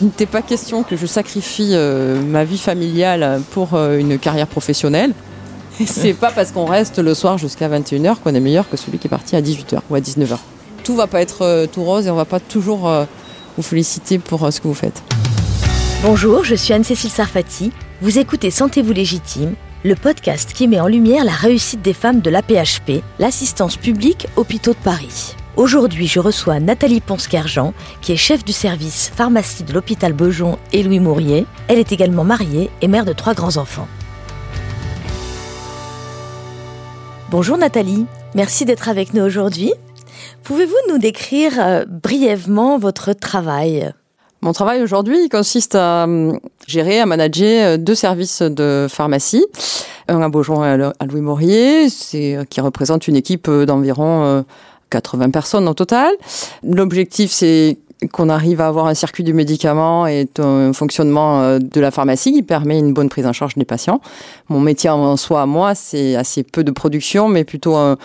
Il n'était pas question que je sacrifie euh, ma vie familiale pour euh, une carrière professionnelle. Et c'est pas parce qu'on reste le soir jusqu'à 21h qu'on est meilleur que celui qui est parti à 18h ou à 19h. Tout va pas être euh, tout rose et on va pas toujours vous féliciter pour ce que vous faites. Bonjour, je suis Anne-Cécile Sarfati. Vous écoutez Sentez-vous légitime, le podcast qui met en lumière la réussite des femmes de l'APHP, l'assistance publique hôpitaux de Paris. Aujourd'hui, je reçois Nathalie Ponce-Kerjean, qui est chef du service pharmacie de l'hôpital Beaujon et Louis Mourier. Elle est également mariée et mère de trois grands-enfants. Bonjour Nathalie, merci d'être avec nous aujourd'hui. Pouvez-vous nous décrire euh, brièvement votre travail? Mon travail aujourd'hui consiste à euh, gérer, à manager euh, deux services de pharmacie, un à Beaujon et à Louis Maurier, qui représente une équipe d'environ 80 personnes au total. L'objectif, c'est qu'on arrive à avoir un circuit du médicament et un fonctionnement euh, de la pharmacie qui permet une bonne prise en charge des patients. Mon métier en soi, moi, c'est assez peu de production, mais plutôt un,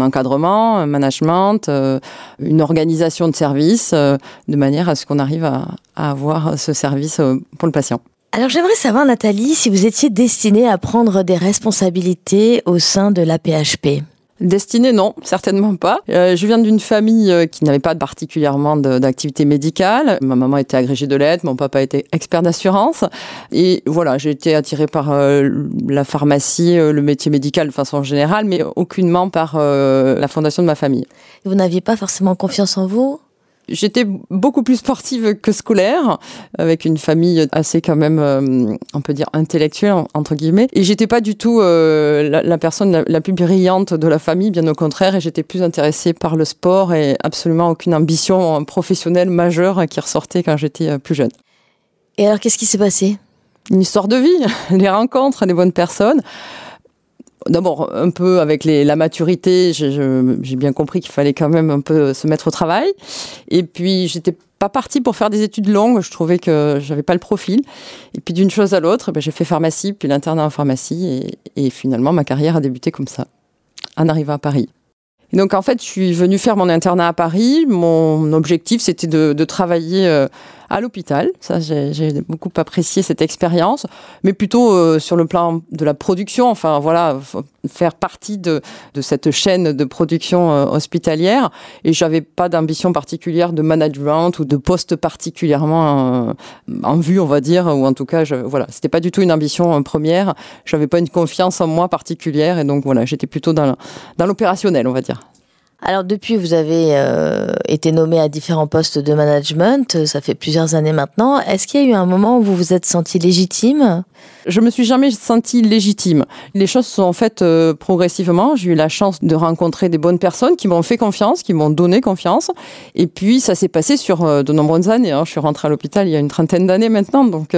encadrement, un management, euh, une organisation de service, euh, de manière à ce qu'on arrive à, à avoir ce service pour le patient. Alors j'aimerais savoir, Nathalie, si vous étiez destinée à prendre des responsabilités au sein de l'APHP. Destinée, non, certainement pas. Euh, je viens d'une famille euh, qui n'avait pas particulièrement d'activité médicale. Ma maman était agrégée de lettres, mon papa était expert d'assurance. Et voilà, j'ai été attirée par euh, la pharmacie, le métier médical de façon générale, mais aucunement par la fondation de ma famille. Vous n'aviez pas forcément confiance en vous? J'étais beaucoup plus sportive que scolaire, avec une famille assez quand même, euh, on peut dire intellectuelle entre guillemets. Et j'étais pas du tout euh, la, personne la, plus brillante de la famille, bien au contraire. Et j'étais plus intéressée par le sport et absolument aucune ambition professionnelle majeure qui ressortait quand j'étais euh, plus jeune. Et alors, qu'est-ce qui s'est passé? Une histoire de vie, les rencontres, les bonnes personnes d'abord un peu avec les, la maturité, j'ai bien compris qu'il fallait quand même un peu se mettre au travail. Et puis j'étais pas partie pour faire des études longues, je trouvais que j'avais pas le profil. Et puis d'une chose à l'autre, ben, j'ai fait pharmacie, puis l'internat en pharmacie, et, et, finalement ma carrière a débuté comme ça, en arrivant à Paris. Et donc en fait, je suis venue faire mon internat à Paris. Mon objectif, c'était de, travailler euh, à l'hôpital. Ça, j'ai beaucoup apprécié cette expérience, mais plutôt euh, sur le plan de la production. Enfin, voilà, faire partie de, de cette chaîne de production euh, hospitalière. Et j'avais pas d'ambition particulière de management ou de poste particulièrement en vue, on va dire, ou en tout cas, je, voilà, c'était pas du tout une ambition première. J'avais pas une confiance en moi particulière, et donc voilà, j'étais plutôt dans l'opérationnel, on va dire. Alors depuis, vous avez euh, été nommé à différents postes de management, ça fait plusieurs années maintenant. Est-ce qu'il y a eu un moment où vous vous êtes senti légitime? Je me suis jamais senti légitime. Les choses sont faites euh, progressivement. J'ai eu la chance de rencontrer des bonnes personnes qui m'ont fait confiance, qui m'ont donné confiance. Et puis ça s'est passé sur euh, de nombreuses années. Hein. Je suis rentrée à l'hôpital il y a une trentaine d'années maintenant, donc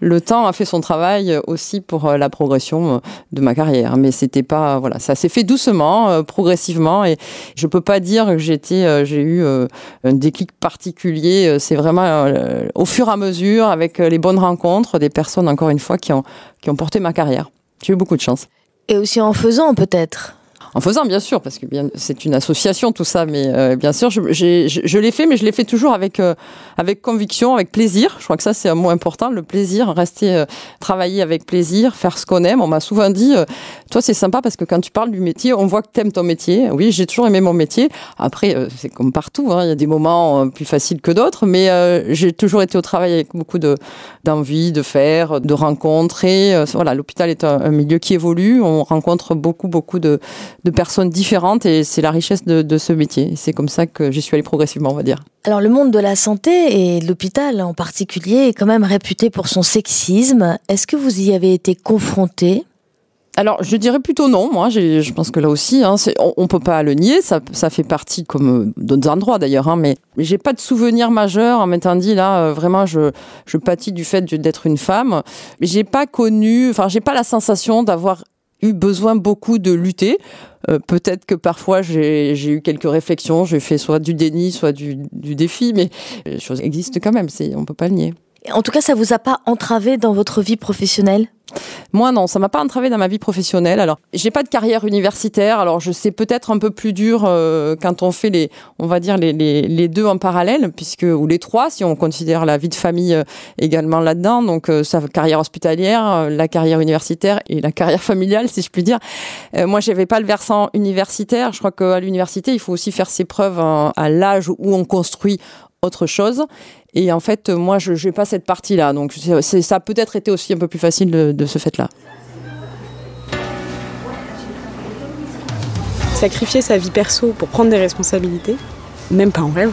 le temps a fait son travail aussi pour la progression de ma carrière. Mais c'était pas voilà, ça s'est fait doucement, progressivement et je peux pas dire que euh, j'ai eu euh, un déclic particulier. Euh, c'est vraiment au fur et à mesure, avec les bonnes rencontres, des personnes, encore une fois, qui ont porté ma carrière. J'ai eu beaucoup de chance. Et aussi en faisant, peut-être en faisant, bien sûr, parce que c'est une association tout ça, mais euh, bien sûr, je, je, l'ai fait, mais je l'ai fait toujours avec euh, avec conviction, avec plaisir. Je crois que ça c'est un mot important, le plaisir, rester euh, travailler avec plaisir, faire ce qu'on aime. On m'a souvent dit, toi c'est sympa parce que quand tu parles du métier, on voit que t'aimes ton métier. Oui, j'ai toujours aimé mon métier. Après, c'est comme partout, hein, il y a des moments plus faciles que d'autres, mais j'ai toujours été au travail avec beaucoup de d'envie de faire, de rencontrer. voilà, l'hôpital est un milieu qui évolue. On rencontre beaucoup beaucoup de de personnes différentes et c'est la richesse de, ce métier. C'est comme ça que j'y suis allée progressivement, on va dire. Alors le monde de la santé et l'hôpital en particulier est quand même réputé pour son sexisme. Est-ce que vous y avez été confronté? Alors, je dirais plutôt non. Moi, je pense que là aussi, hein, on, on, peut pas le nier. Ça, ça fait partie, comme euh, d'autres endroits d'ailleurs. Hein, mais j'ai pas de souvenir majeur en m'étant dit là, euh, vraiment, je, je pâtis du fait d'être une femme. Mais j'ai pas connu, enfin, j'ai pas la sensation d'avoir eu besoin beaucoup de lutter. Euh, peut-être que parfois j'ai eu quelques réflexions, j'ai fait soit du déni, soit du, du défi, mais les choses existent quand même, on ne peut pas le nier. En tout cas, ça vous a pas entravé dans votre vie professionnelle? Moi, non, ça m'a pas entravé dans ma vie professionnelle. Alors, j'ai pas de carrière universitaire. Alors, je sais peut-être un peu plus dur euh, quand on fait les, on va dire les, les, les, deux en parallèle, puisque ou les trois, si on considère la vie de famille euh, également là-dedans. Donc, euh, sa carrière hospitalière, la carrière universitaire et la carrière familiale, si je puis dire. moi, j'avais pas le versant universitaire. Je crois qu'à l'université, il faut aussi faire ses preuves à l'âge où on construit autre chose. Et en fait, moi, je n'ai pas cette partie-là. Donc, ça a peut-être été aussi un peu plus facile de, de ce fait-là. Sacrifier sa vie perso pour prendre des responsabilités, même pas en rêve.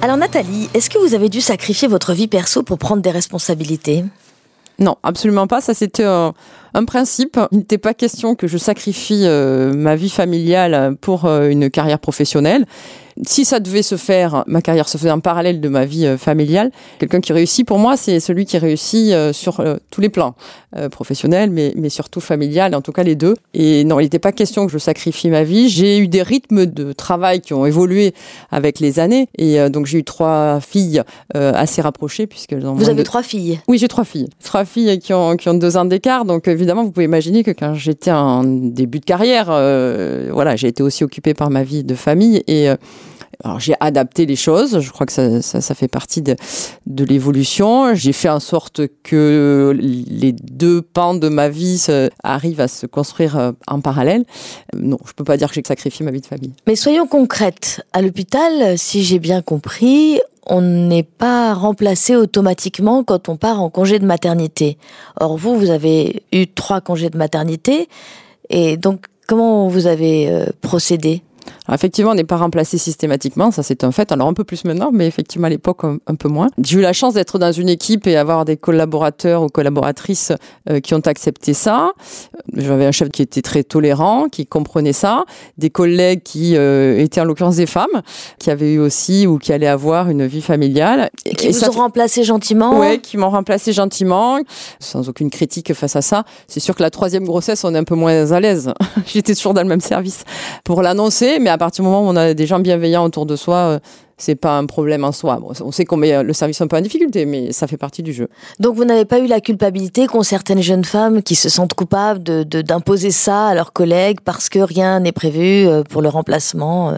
Alors Nathalie, est-ce que vous avez dû sacrifier votre vie perso pour prendre des responsabilités? Non, absolument pas. Ça, c'était un, principe. Il n'était pas question que je sacrifie euh, ma vie familiale pour euh, une carrière professionnelle si ça devait se faire, ma carrière se faisait en parallèle de ma vie euh, familiale. Quelqu'un qui réussit pour moi, c'est celui qui réussit euh, sur euh, tous les plans, professionnels, mais, mais surtout familial, en tout cas les deux. Et non, il n'était pas question que je sacrifie ma vie. J'ai eu des rythmes de travail qui ont évolué avec les années. Et donc j'ai eu trois filles assez rapprochées puisqu'elles ont. Vous avez trois filles Oui, j'ai trois filles. Trois filles qui ont, qui ont deux ans d'écart. Donc évidemment, vous pouvez imaginer que quand j'étais en début de carrière, voilà, j'ai été aussi occupée par ma vie de famille et alors j'ai adapté les choses, je crois que ça, ça, fait partie de, l'évolution. J'ai fait en sorte que les deux pans de ma vie arrivent à se construire euh, en parallèle. Non, je peux pas dire que j'ai sacrifié ma vie de famille. Mais soyons concrètes. À l'hôpital, si j'ai bien compris, on n'est pas remplacé automatiquement quand on part en congé de maternité. Or, vous, vous avez eu trois congés de maternité. Et donc, comment vous avez euh, procédé effectivement, on n'est pas remplacé systématiquement, ça c'est un fait. Alors un peu plus maintenant, mais effectivement à l'époque un, peu moins. J'ai eu la chance d'être dans une équipe et avoir des collaborateurs ou collaboratrices euh, qui ont accepté ça. J'avais un chef qui était très tolérant, qui comprenait ça, des collègues qui euh, étaient en l'occurrence des femmes, qui avaient eu aussi ou qui allaient avoir une vie familiale. Et qui vous ont remplacé gentiment Oui, qui m'ont remplacé gentiment, sans aucune critique face à ça. C'est sûr que la troisième grossesse, on est un peu moins à l'aise. J'étais toujours dans le même service pour l'annoncer, mais à partir du moment où on a des gens bienveillants autour de soi, euh, c'est pas un problème en soi. on sait qu'on met le service un peu en difficulté, mais ça fait partie du jeu. Donc vous n'avez pas eu la culpabilité qu'ont certaines jeunes femmes qui se sentent coupables de d'imposer ça à leurs collègues parce que rien n'est prévu euh, pour le remplacement euh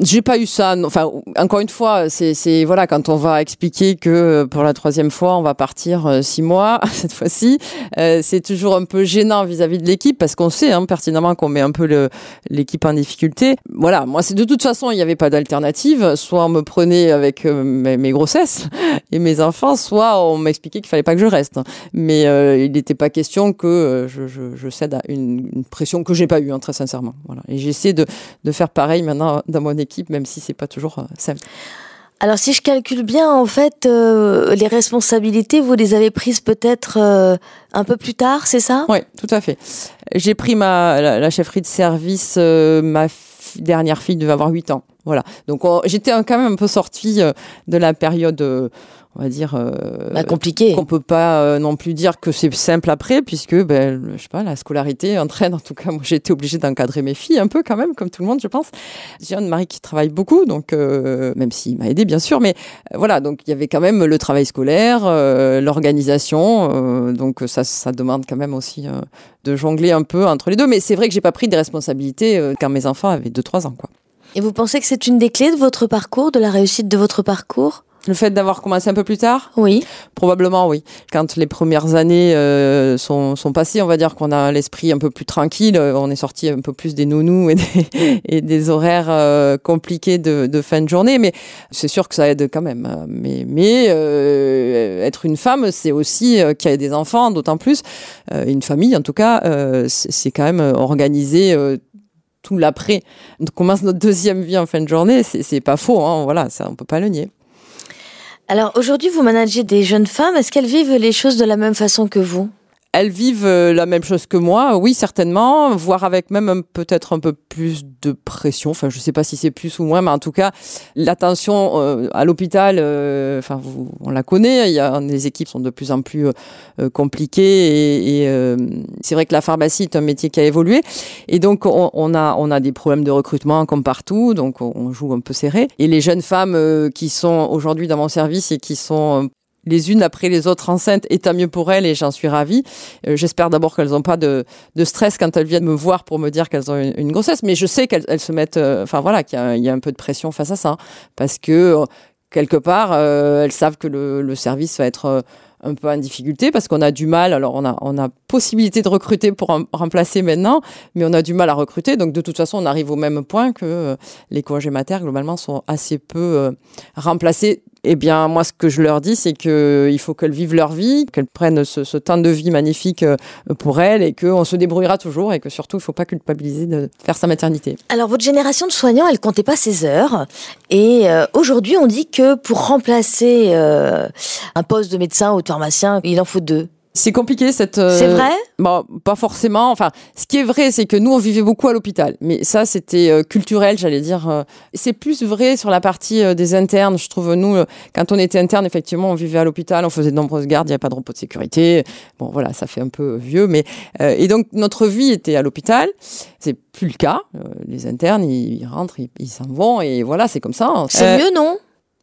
j'ai pas eu ça. Enfin, encore une fois, c'est voilà quand on va expliquer que euh, pour la troisième fois on va partir euh, six mois cette fois-ci, euh, c'est toujours un peu gênant vis-à-vis de l'équipe parce qu'on sait hein, pertinemment qu'on met un peu l'équipe en difficulté. Voilà, moi c'est de toute façon il n'y avait pas d'alternative. Soit on me prenait avec mes, grossesses et mes enfants, soit on m'expliquait qu'il fallait pas que je reste. Mais il n'était pas question que je, je, je, cède à une, une pression que j'ai pas eue, hein, très sincèrement. Voilà. Et j'essaie de, de faire pareil maintenant dans mon équipe même si c'est pas toujours euh, simple. Alors si je calcule bien, en fait, euh, les responsabilités, vous les avez prises peut-être euh, un peu plus tard, c'est ça? Oui, tout à fait. J'ai pris ma la, chefferie de service, ma dernière fille devait avoir 8 ans. Voilà. Donc j'étais quand même un peu sortie de la période on va dire euh, bah, compliqué. qu'on peut pas euh, non plus dire que c'est simple après puisque ben je sais pas la scolarité entraîne en tout cas moi j'ai été obligée d'encadrer mes filles un peu quand même comme tout le monde je pense. J'ai un mari qui travaille beaucoup donc euh, même s'il m'a aidé bien sûr mais voilà donc il y avait quand même le travail scolaire l'organisation donc ça ça demande quand même aussi de jongler un peu entre les deux. Mais c'est vrai que j'ai pas pris des responsabilités quand mes enfants avaient 2 3 ans quoi. Et vous pensez que c'est une des clés de votre parcours de la réussite de votre parcours? Le fait d'avoir commencé un peu plus tard? Oui. Probablement, oui. Quand les premières années euh, sont, sont, passées, on va dire qu'on a l'esprit un peu plus tranquille, euh, on est sorti un peu plus des nounous et des, et des horaires euh, compliqués de, de, fin de journée, mais c'est sûr que ça aide quand même. Mais, mais euh, être une femme, c'est aussi qu'il y a des enfants, d'autant plus, une famille en tout cas, c'est quand même organiser tout l'après. On commence notre deuxième vie en fin de journée, c'est pas faux, hein, voilà, ça on peut pas le nier. Alors aujourd'hui, vous managez des jeunes femmes. Est-ce qu'elles vivent les choses de la même façon que vous? Elles vivent euh, la même chose que moi, oui certainement, voire avec même peut-être un peu plus de pression. Enfin, je sais pas si c'est plus ou moins, mais en tout cas, l'attention euh, à l'hôpital, euh, enfin, on la connaît. Les équipes sont de plus en plus compliquées et, c'est vrai que la pharmacie est un métier qui a évolué et donc on, on, a on a des problèmes de recrutement comme partout, donc on joue un peu serré. Et les jeunes femmes qui sont aujourd'hui dans mon service et qui sont les unes après les autres enceintes et tant mieux pour elles et j'en suis ravie. Euh, j'espère d'abord qu'elles n'ont pas de, stress quand elles viennent me voir pour me dire qu'elles ont une, grossesse, mais je sais qu'elles se mettent, euh, enfin voilà, qu'il y, a un peu de pression face à ça, parce que euh, quelque part, elles savent que le, service va être un peu en difficulté parce qu'on a du mal. Alors, on a, possibilité de recruter pour remplacer maintenant, mais on a du mal à recruter. Donc, de toute façon, on arrive au même point que les congés maternes, globalement, sont assez peu remplacés eh bien, moi, ce que je leur dis, c'est qu'il faut qu'elles vivent leur vie, qu'elles prennent ce, temps de vie magnifique euh, pour elles et qu'on se débrouillera toujours et que surtout, il ne faut pas culpabiliser de faire sa maternité. Alors, votre génération de soignants, elle comptait pas ses heures. Et euh, aujourd'hui, on dit que pour remplacer euh, un poste de médecin ou de pharmacien, il en faut deux. C'est compliqué cette. Euh, c'est vrai? Bon, pas forcément. Enfin, ce qui est vrai, c'est que nous on vivait beaucoup à l'hôpital, mais ça c'était euh, culturel, j'allais dire. Euh. c'est plus vrai sur la partie des internes. Je trouve nous, quand on était interne, effectivement, on vivait à l'hôpital, on faisait de nombreuses gardes, il n'y a pas de repos de sécurité. Bon, voilà, ça fait un peu vieux, mais et donc notre vie était à l'hôpital. C'est plus le cas. les internes, ils, rentrent, ils s'en vont, et voilà, c'est comme ça. Hein. C'est mieux, non?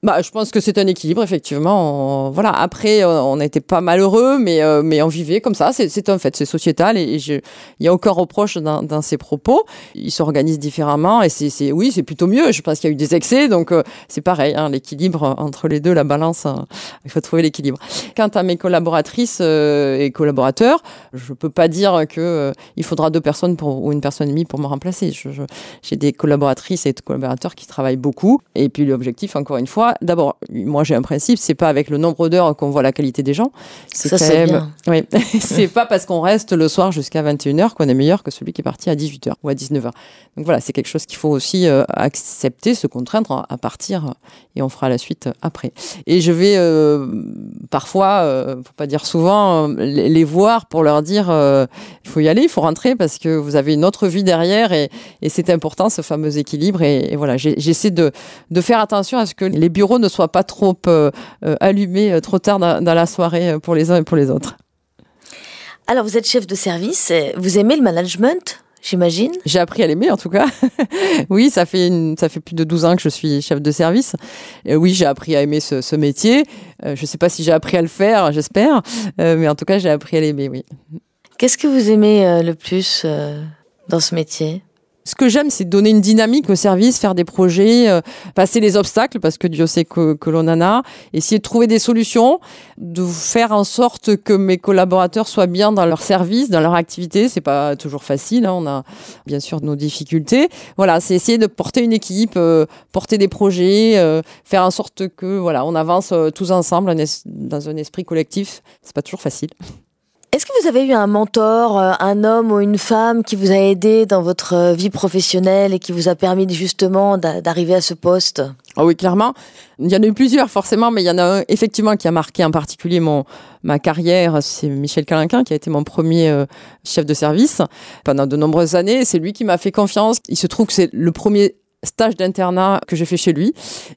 Bah, je pense que c'est un équilibre, effectivement. voilà. Après, euh, on n'était pas malheureux, mais euh, mais on vivait comme ça. C'est un fait, c'est sociétal, et, il y a aucun reproche dans, dans ses propos. Ils s'organisent différemment, et c'est oui, c'est plutôt mieux. Je pense qu'il y a eu des excès, donc euh, c'est pareil. Hein, l'équilibre entre les deux, la balance, il faut trouver l'équilibre. Quant à mes collaboratrices et collaborateurs, je peux pas dire que il faudra deux personnes pour ou une personne et demie pour me remplacer. J'ai des collaboratrices et collaborateurs qui travaillent beaucoup, et puis l'objectif, encore une fois d'abord, moi j'ai un principe, c'est pas avec le nombre d'heures qu'on voit la qualité des gens. C'est quand même, oui, c'est pas parce qu'on reste le soir jusqu'à 21h qu'on est meilleur que celui qui est parti à 18h ou à 19h. Donc voilà, c'est quelque chose qu'il faut aussi euh, accepter, se contraindre à partir et on fera la suite après. Et je vais euh, parfois, euh, faut pas dire souvent, les, voir pour leur dire il faut y aller, il faut rentrer parce que vous avez une autre vie derrière et, c'est important ce fameux équilibre. Et, voilà, j'essaie de, de faire attention à ce que les bureaux ne soit pas trop euh, euh, allumé euh, trop tard dans, la soirée pour les uns et pour les autres. Alors, vous êtes chef de service, vous aimez le management J'imagine? J'ai appris à l'aimer en tout cas. oui, ça fait ça fait plus de 12 ans que je suis chef de service. Et oui, j'ai appris à aimer ce, métier. je ne sais pas si j'ai appris à le faire, j'espère, mais en tout cas, j'ai appris à l'aimer, oui. Qu'est-ce que vous aimez le plus dans ce métier? Ce que j'aime, c'est donner une dynamique au service, faire des projets, euh, passer les obstacles, parce que Dieu sait que, que l'on en a, essayer de trouver des solutions, de faire en sorte que mes collaborateurs soient bien dans leur service, dans leur activité. C'est pas toujours facile, hein, on a bien sûr nos difficultés. Voilà, c'est essayer de porter une équipe, euh, porter des projets, euh, faire en sorte que voilà, on avance tous ensemble dans un esprit collectif. C'est pas toujours facile. Est-ce que vous avez eu un mentor, euh, un homme ou une femme qui vous a aidé dans votre euh, vie professionnelle et qui vous a permis justement d'arriver à ce poste? Ah oui, clairement. Il y en a eu plusieurs forcément, mais il y en a un effectivement qui a marqué en particulier mon ma carrière. C'est Michel Calinquin qui a été mon premier euh, chef de service pendant de nombreuses années. C'est lui qui m'a fait confiance. Il se trouve que c'est le premier stage d'internat que j'ai fait chez lui.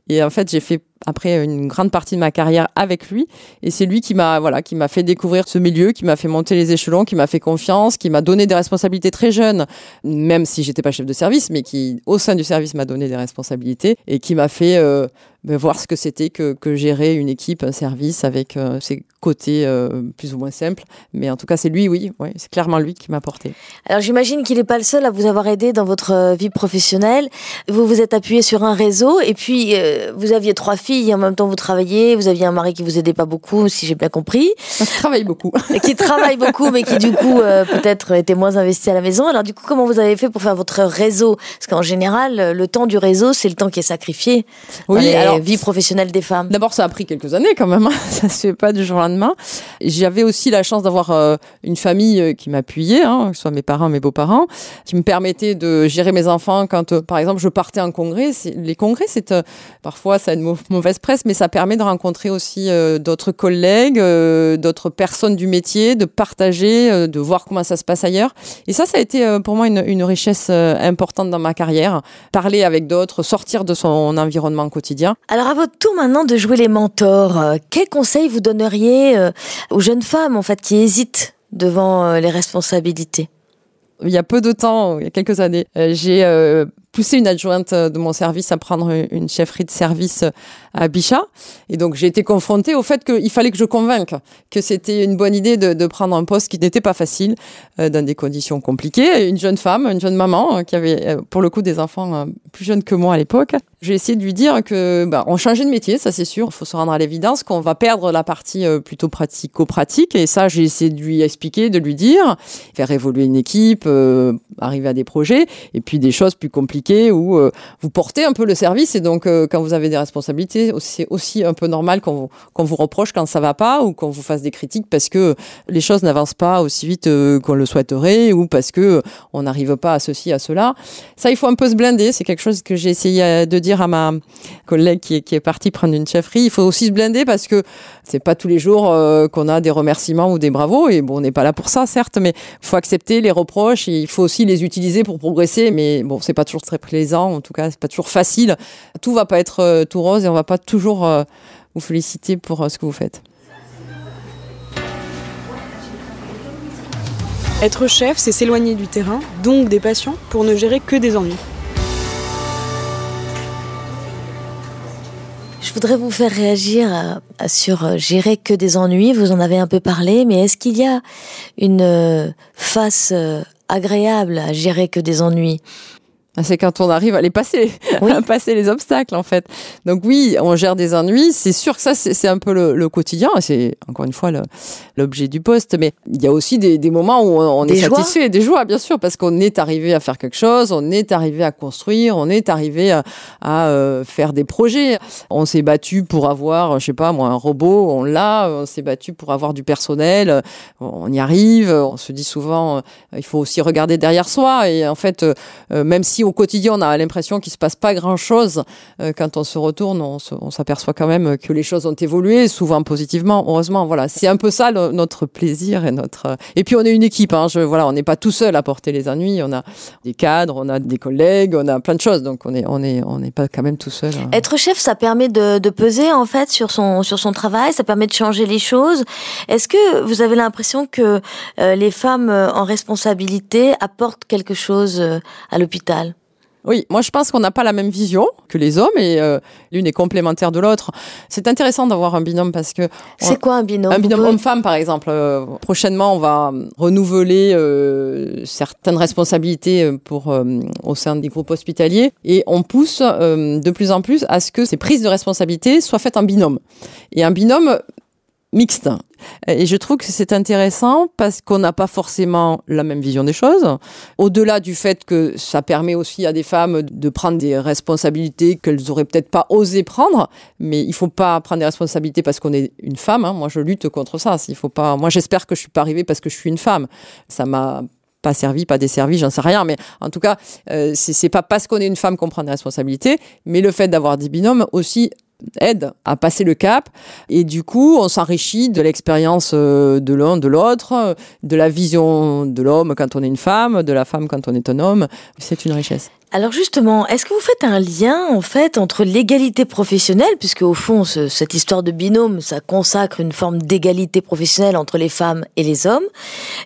Et en fait, j'ai fait après une grande partie de ma carrière avec lui. Et c'est lui qui m'a voilà, qui m'a fait découvrir ce milieu, qui m'a fait monter les échelons, qui m'a fait confiance, qui m'a donné des responsabilités très jeunes, même si j'étais pas chef de service, mais qui au sein du service m'a donné des responsabilités et qui m'a fait euh, ben, voir ce que c'était que, gérer une équipe, un service avec euh, ses côtés euh, plus ou moins simples. Mais en tout cas, c'est lui, oui, c'est clairement lui qui m'a porté. Alors j'imagine qu'il n'est pas le seul à vous avoir aidé dans votre vie professionnelle. Vous vous êtes appuyé sur un réseau et puis vous aviez trois filles en même temps vous travaillez, vous aviez un mari qui vous aidait pas beaucoup, si j'ai bien compris. Qui travaille beaucoup. qui travaille beaucoup, mais qui du coup euh, peut-être était moins investi à la maison. Alors du coup, comment vous avez fait pour faire votre réseau? Parce qu'en général, le temps du réseau, c'est le temps qui est sacrifié oui, dans la vie professionnelle des femmes. D'abord, ça a pris quelques années quand même. Hein. Ça se fait pas du jour au lendemain. J'avais aussi la chance d'avoir euh, une famille euh, qui m'appuyait, hein, que ce soit mes parents, mes beaux-parents, qui me permettaient de gérer mes enfants quand, par exemple, je partais en congrès. Les congrès, c'est parfois ça a une mauvaise presse, mais ça permet de rencontrer aussi euh, d'autres collègues, euh, d'autres personnes du métier, de partager, euh, de voir comment ça se passe ailleurs. Et ça, ça a été pour moi une, une richesse importante dans ma carrière. Parler avec d'autres, sortir de son environnement quotidien. Alors à votre tour maintenant de jouer les mentors, quels conseils vous donneriez aux jeunes femmes en fait qui hésitent devant les responsabilités? Il y a peu de temps, il y a quelques années, j'ai poussé une adjointe de mon service à prendre une chefferie de service à Bichat. Et donc, j'ai été confrontée au fait qu'il fallait que je convainque que c'était une bonne idée de, prendre un poste qui n'était pas facile, euh, dans des conditions compliquées. Une jeune femme, une jeune maman, euh, qui avait, euh, pour le coup, des enfants euh, plus jeunes que moi à l'époque. J'ai essayé de lui dire que, bah, on changeait de métier, ça c'est sûr. Il faut se rendre à l'évidence qu'on va perdre la partie plutôt pratico-pratique. Et ça, j'ai essayé de lui expliquer, de lui dire, faire évoluer une équipe, arriver à des projets, et puis des choses plus compliquées où vous portez un peu le service. Et donc, quand vous avez des responsabilités, c'est aussi un peu normal qu'on vous, vous reproche quand ça va pas ou qu'on vous fasse des critiques parce que les choses n'avancent pas aussi vite euh, qu'on le souhaiterait ou parce que on n'arrive pas à ceci, à cela. Ça, il faut un peu se blinder. C'est quelque chose que j'ai essayé de dire à ma collègue qui est, qui partie prendre une chefferie. Il faut aussi se blinder parce que c'est pas tous les jours euh, qu'on a des remerciements ou des bravos. Et bon, on n'est pas là pour ça, certes, mais il faut accepter les reproches. Et il faut aussi les utiliser pour progresser. Mais bon, c'est pas toujours très plaisant. En tout cas, c'est pas toujours facile. Tout va pas être euh, tout rose et on va pas toujours euh, vous féliciter pour ce que vous faites. Être chef, c'est s'éloigner du terrain, donc des patients, pour ne gérer que des ennuis. Je voudrais vous faire réagir euh, sur gérer que des ennuis. Vous en avez un peu parlé, mais est-ce qu'il y a une face agréable à gérer que des ennuis? C'est quand on arrive à les passer, à passer les obstacles en fait. Donc oui, on gère des ennuis. C'est sûr que ça, c'est un peu le, quotidien. C'est encore une fois l'objet du poste. Mais il y a aussi des, moments où on, est satisfait, des joies bien sûr, parce qu'on est arrivé à faire quelque chose, on est arrivé à construire, on est arrivé à, euh, faire des projets. On s'est battu pour avoir, je sais pas moi, un robot, on l'a. On s'est battu pour avoir du personnel, on y arrive. On se dit souvent, euh, il faut aussi regarder derrière soi. Et en fait, euh, même si au quotidien, on a l'impression qu'il se passe pas grand-chose, euh, quand on se retourne, on s'aperçoit quand même que les choses ont évolué, souvent positivement. Heureusement, voilà, c'est un peu ça notre plaisir et notre. Et puis on est une équipe. Hein, voilà, on n'est pas tout seul à porter les ennuis. On a des cadres, on a des collègues, on a plein de choses. Donc on est, on est, on n'est pas quand même tout seul. Hein. Être chef, ça permet de, peser en fait sur son sur son travail. Ça permet de changer les choses. Est-ce que vous avez l'impression que euh, les femmes euh, en responsabilité apportent quelque chose à l'hôpital? Oui, moi je pense qu'on n'a pas la même vision que les hommes et euh, l'une est complémentaire de l'autre. C'est intéressant d'avoir un binôme parce que c'est quoi un binôme Un binôme homme-femme par exemple. Euh, prochainement, on va renouveler euh, certaines responsabilités pour au sein des groupes hospitaliers et on pousse de plus en plus à ce que ces prises de responsabilité soient faites en binôme. Et un binôme mixte. Et je trouve que c'est intéressant parce qu'on n'a pas forcément la même vision des choses. Au-delà du fait que ça permet aussi à des femmes de prendre des responsabilités qu'elles auraient peut-être pas osé prendre, mais il faut pas prendre des responsabilités parce qu'on est une femme. Hein. Moi, je lutte contre ça. Il faut pas. Moi, j'espère que je suis pas arrivée parce que je suis une femme. Ça m'a pas servi, pas desservi, j'en sais rien, mais en tout cas, euh, c'est pas parce qu'on est une femme qu'on prend des responsabilités, mais le fait d'avoir des binômes aussi aide à passer le cap. Et du coup on s'enrichit de l'expérience euh, de l'un de l'autre de la vision de l'homme quand on est une femme de la femme quand on est un homme. C'est une richesse. Alors justement, est-ce que vous faites un lien en fait entre l'égalité professionnelle, puisque au fond cette histoire de binôme, ça consacre une forme d'égalité professionnelle entre les femmes et les hommes,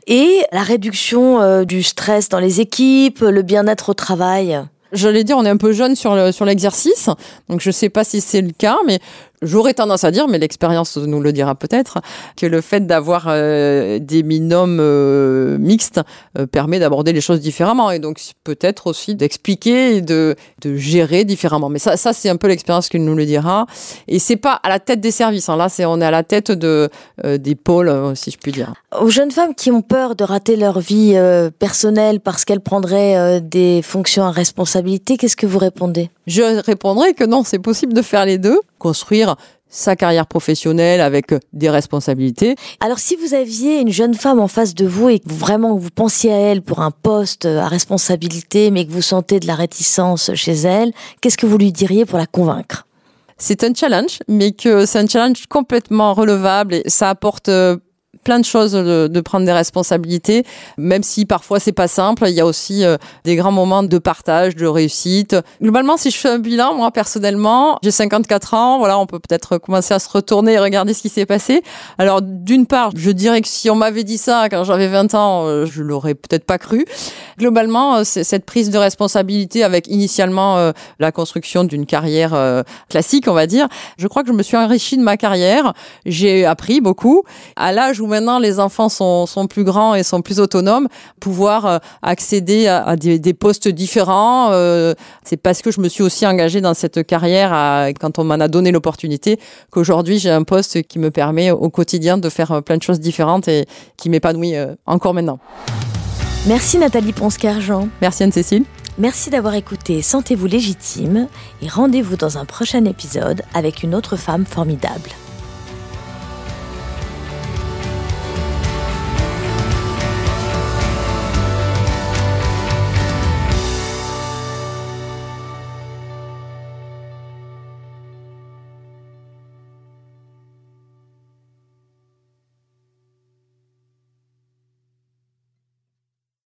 et la réduction euh, du stress dans les équipes, le bien-être au travail? J'allais dire, on est un peu jeune sur le, sur l'exercice, donc je sais pas si c'est le cas, mais J'aurais tendance à dire, mais l'expérience nous le dira peut-être, que le fait d'avoir euh, des binômes euh, mixtes euh, permet d'aborder les choses différemment et donc peut-être aussi d'expliquer et de, de gérer différemment. Mais ça, ça c'est un peu l'expérience qu'il nous le dira. Et c'est pas à la tête des services. Hein. Là, c'est on est à la tête de des pôles, si je puis dire. Aux jeunes femmes qui ont peur de rater leur vie personnelle parce qu'elles prendraient des fonctions à responsabilité, qu'est-ce que vous répondez? Je répondrai que non, c'est possible de faire les deux construire sa carrière professionnelle avec des responsabilités. Alors si vous aviez une jeune femme en face de vous et que vraiment vous pensiez à elle pour un poste à responsabilité mais que vous sentez de la réticence chez elle, qu'est-ce que vous lui diriez pour la convaincre? C'est un challenge, mais que c'est un challenge complètement relevable et ça apporte euh, plein de choses de, de, prendre des responsabilités, même si parfois c'est pas simple. Il y a aussi euh, des grands moments de partage, de réussite. Globalement, si je fais un bilan, moi personnellement, j'ai 54 ans. Voilà, on peut peut-être commencer à se retourner et regarder ce qui s'est passé. Alors, d'une part, je dirais que si on m'avait dit ça quand j'avais 20 ans, euh, je l'aurais peut-être pas cru. Globalement, euh, c'est cette prise de responsabilité avec initialement la construction d'une carrière classique, on va dire. Je crois que je me suis enrichie de ma carrière. J'ai appris beaucoup. À l'âge où maintenant les enfants sont, sont plus grands et sont plus autonomes, pouvoir euh, accéder à, des, des, postes différents. Euh, c'est parce que je me suis aussi engagée dans cette carrière à, quand on m'en a donné l'opportunité qu'aujourd'hui j'ai un poste qui me permet au quotidien de faire euh, plein de choses différentes et qui m'épanouit encore maintenant. Merci Nathalie Ponce-Cargent. Merci Anne-Cécile. Merci d'avoir écouté Sentez-vous légitime et rendez-vous dans un prochain épisode avec une autre femme formidable.